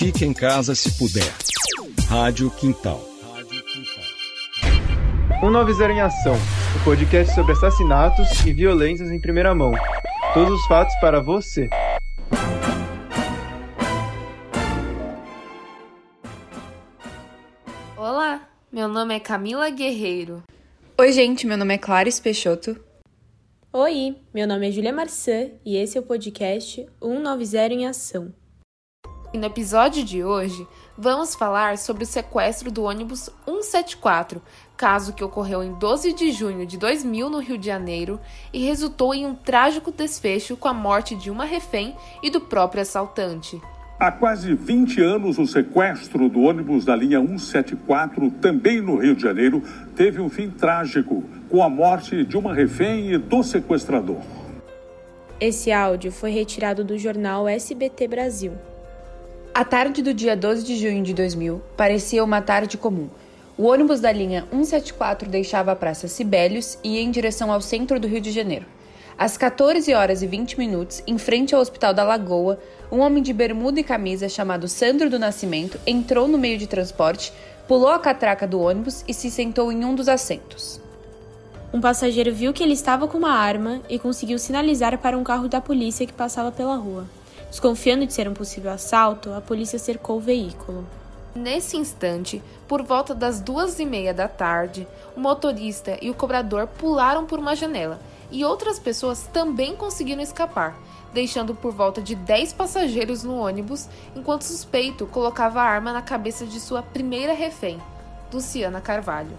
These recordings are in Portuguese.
Fique em casa se puder. Rádio Quintal. Um 190 em Ação, o podcast sobre assassinatos e violências em primeira mão. Todos os fatos para você. Olá, meu nome é Camila Guerreiro. Oi, gente, meu nome é Clarice Peixoto. Oi, meu nome é Julia Marçã e esse é o podcast 190 em Ação. E no episódio de hoje, vamos falar sobre o sequestro do ônibus 174, caso que ocorreu em 12 de junho de 2000 no Rio de Janeiro e resultou em um trágico desfecho com a morte de uma refém e do próprio assaltante. Há quase 20 anos, o sequestro do ônibus da linha 174, também no Rio de Janeiro, teve um fim trágico, com a morte de uma refém e do sequestrador. Esse áudio foi retirado do jornal SBT Brasil. A tarde do dia 12 de junho de 2000 parecia uma tarde comum. O ônibus da linha 174 deixava a Praça Sibélios e ia em direção ao centro do Rio de Janeiro. Às 14 horas e 20 minutos, em frente ao Hospital da Lagoa, um homem de bermuda e camisa chamado Sandro do Nascimento entrou no meio de transporte, pulou a catraca do ônibus e se sentou em um dos assentos. Um passageiro viu que ele estava com uma arma e conseguiu sinalizar para um carro da polícia que passava pela rua. Desconfiando de ser um possível assalto, a polícia cercou o veículo. Nesse instante, por volta das duas e meia da tarde, o motorista e o cobrador pularam por uma janela e outras pessoas também conseguiram escapar, deixando por volta de 10 passageiros no ônibus, enquanto o suspeito colocava a arma na cabeça de sua primeira refém, Luciana Carvalho.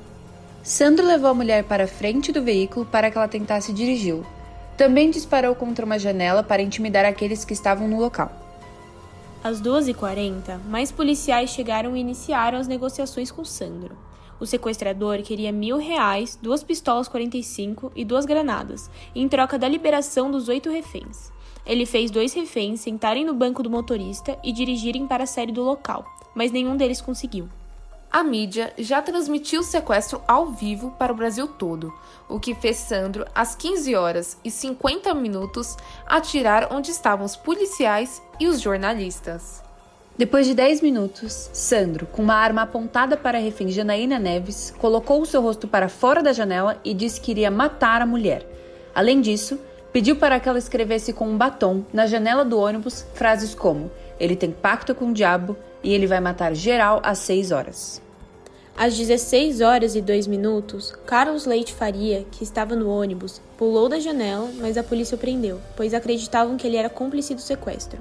Sandro levou a mulher para a frente do veículo para que ela tentasse dirigi-lo. Também disparou contra uma janela para intimidar aqueles que estavam no local. Às 12h40, mais policiais chegaram e iniciaram as negociações com Sandro. O sequestrador queria mil reais, duas pistolas 45 e duas granadas, em troca da liberação dos oito reféns. Ele fez dois reféns sentarem no banco do motorista e dirigirem para a sede do local, mas nenhum deles conseguiu a mídia já transmitiu o sequestro ao vivo para o Brasil todo, o que fez Sandro, às 15 horas e 50 minutos, atirar onde estavam os policiais e os jornalistas. Depois de 10 minutos, Sandro, com uma arma apontada para a refém Janaína Neves, colocou o seu rosto para fora da janela e disse que iria matar a mulher. Além disso, pediu para que ela escrevesse com um batom na janela do ônibus frases como: Ele tem pacto com o diabo e ele vai matar geral às 6 horas. Às 16 horas e 2 minutos, Carlos Leite Faria, que estava no ônibus, pulou da janela, mas a polícia o prendeu, pois acreditavam que ele era cúmplice do sequestro.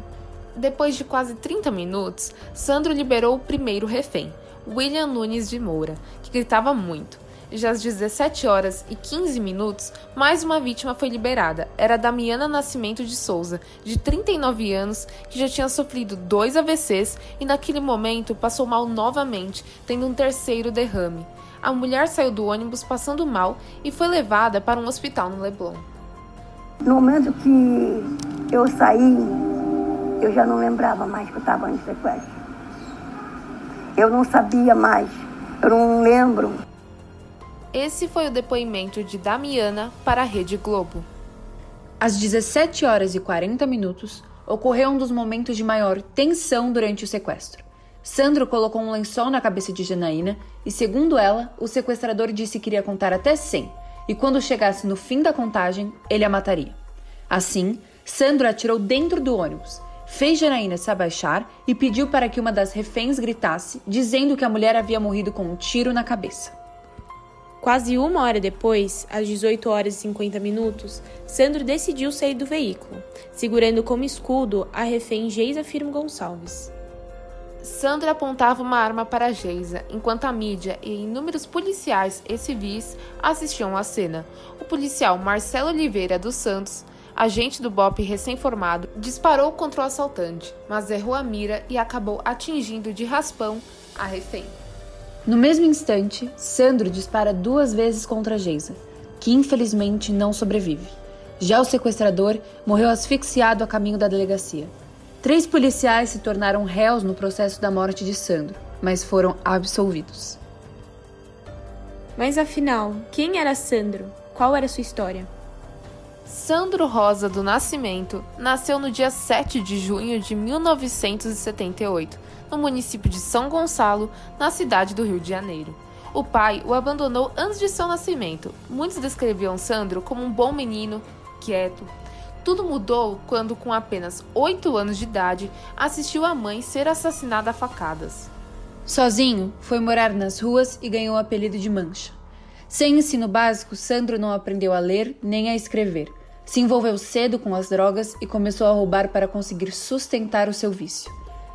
Depois de quase 30 minutos, Sandro liberou o primeiro refém, William Nunes de Moura, que gritava muito. Já às 17 horas e 15 minutos, mais uma vítima foi liberada. Era Damiana Nascimento de Souza, de 39 anos, que já tinha sofrido dois AVCs e naquele momento passou mal novamente, tendo um terceiro derrame. A mulher saiu do ônibus passando mal e foi levada para um hospital no Leblon. No momento que eu saí, eu já não lembrava mais que eu estava em sequestro. Eu não sabia mais, eu não lembro. Esse foi o depoimento de Damiana para a Rede Globo. Às 17 horas e 40 minutos, ocorreu um dos momentos de maior tensão durante o sequestro. Sandro colocou um lençol na cabeça de Janaína e, segundo ela, o sequestrador disse que iria contar até 100 e, quando chegasse no fim da contagem, ele a mataria. Assim, Sandro atirou dentro do ônibus, fez Janaína se abaixar e pediu para que uma das reféns gritasse, dizendo que a mulher havia morrido com um tiro na cabeça. Quase uma hora depois, às 18 horas e 50 minutos, Sandro decidiu sair do veículo, segurando como escudo a refém Geisa Firmo Gonçalves. Sandro apontava uma arma para Geisa, enquanto a mídia e inúmeros policiais e civis assistiam à cena. O policial Marcelo Oliveira dos Santos, agente do BOP recém-formado, disparou contra o assaltante, mas errou a mira e acabou atingindo de raspão a refém. No mesmo instante, Sandro dispara duas vezes contra Geisa, que infelizmente não sobrevive. Já o sequestrador morreu asfixiado a caminho da delegacia. Três policiais se tornaram réus no processo da morte de Sandro, mas foram absolvidos. Mas afinal, quem era Sandro? Qual era sua história? Sandro Rosa do Nascimento nasceu no dia 7 de junho de 1978, no município de São Gonçalo, na cidade do Rio de Janeiro. O pai o abandonou antes de seu nascimento. Muitos descreviam Sandro como um bom menino, quieto. Tudo mudou quando, com apenas 8 anos de idade, assistiu a mãe ser assassinada a facadas. Sozinho, foi morar nas ruas e ganhou o apelido de Mancha. Sem ensino básico, Sandro não aprendeu a ler nem a escrever. Se envolveu cedo com as drogas e começou a roubar para conseguir sustentar o seu vício.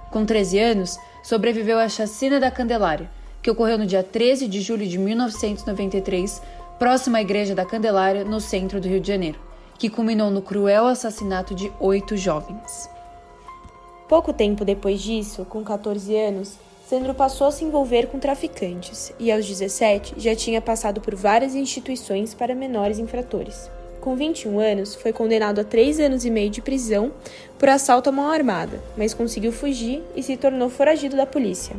Com 13 anos, sobreviveu à chacina da Candelária, que ocorreu no dia 13 de julho de 1993, próximo à Igreja da Candelária, no centro do Rio de Janeiro, que culminou no cruel assassinato de oito jovens. Pouco tempo depois disso, com 14 anos, Sandro passou a se envolver com traficantes e, aos 17, já tinha passado por várias instituições para menores infratores com 21 anos, foi condenado a 3 anos e meio de prisão por assalto à mão armada, mas conseguiu fugir e se tornou foragido da polícia.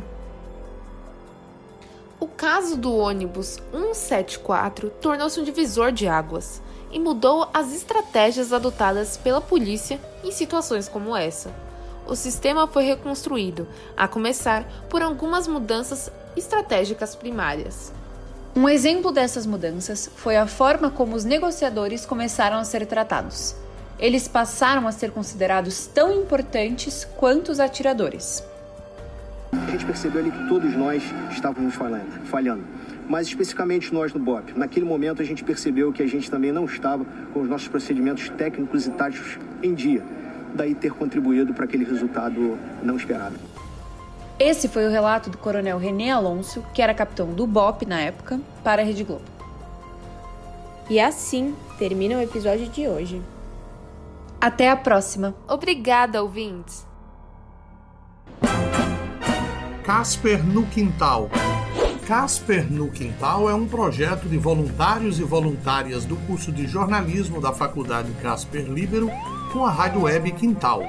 O caso do ônibus 174 tornou-se um divisor de águas e mudou as estratégias adotadas pela polícia em situações como essa. O sistema foi reconstruído, a começar por algumas mudanças estratégicas primárias. Um exemplo dessas mudanças foi a forma como os negociadores começaram a ser tratados. Eles passaram a ser considerados tão importantes quanto os atiradores. A gente percebeu ali que todos nós estávamos falhando, falhando. Mas especificamente nós no BOP. Naquele momento a gente percebeu que a gente também não estava com os nossos procedimentos técnicos e táticos em dia. Daí ter contribuído para aquele resultado não esperado. Esse foi o relato do coronel René Alonso, que era capitão do BOP na época, para a Rede Globo. E assim termina o episódio de hoje. Até a próxima. Obrigada, ouvintes. Casper no Quintal. Casper no Quintal é um projeto de voluntários e voluntárias do curso de jornalismo da Faculdade Casper Libero com a rádio web Quintal.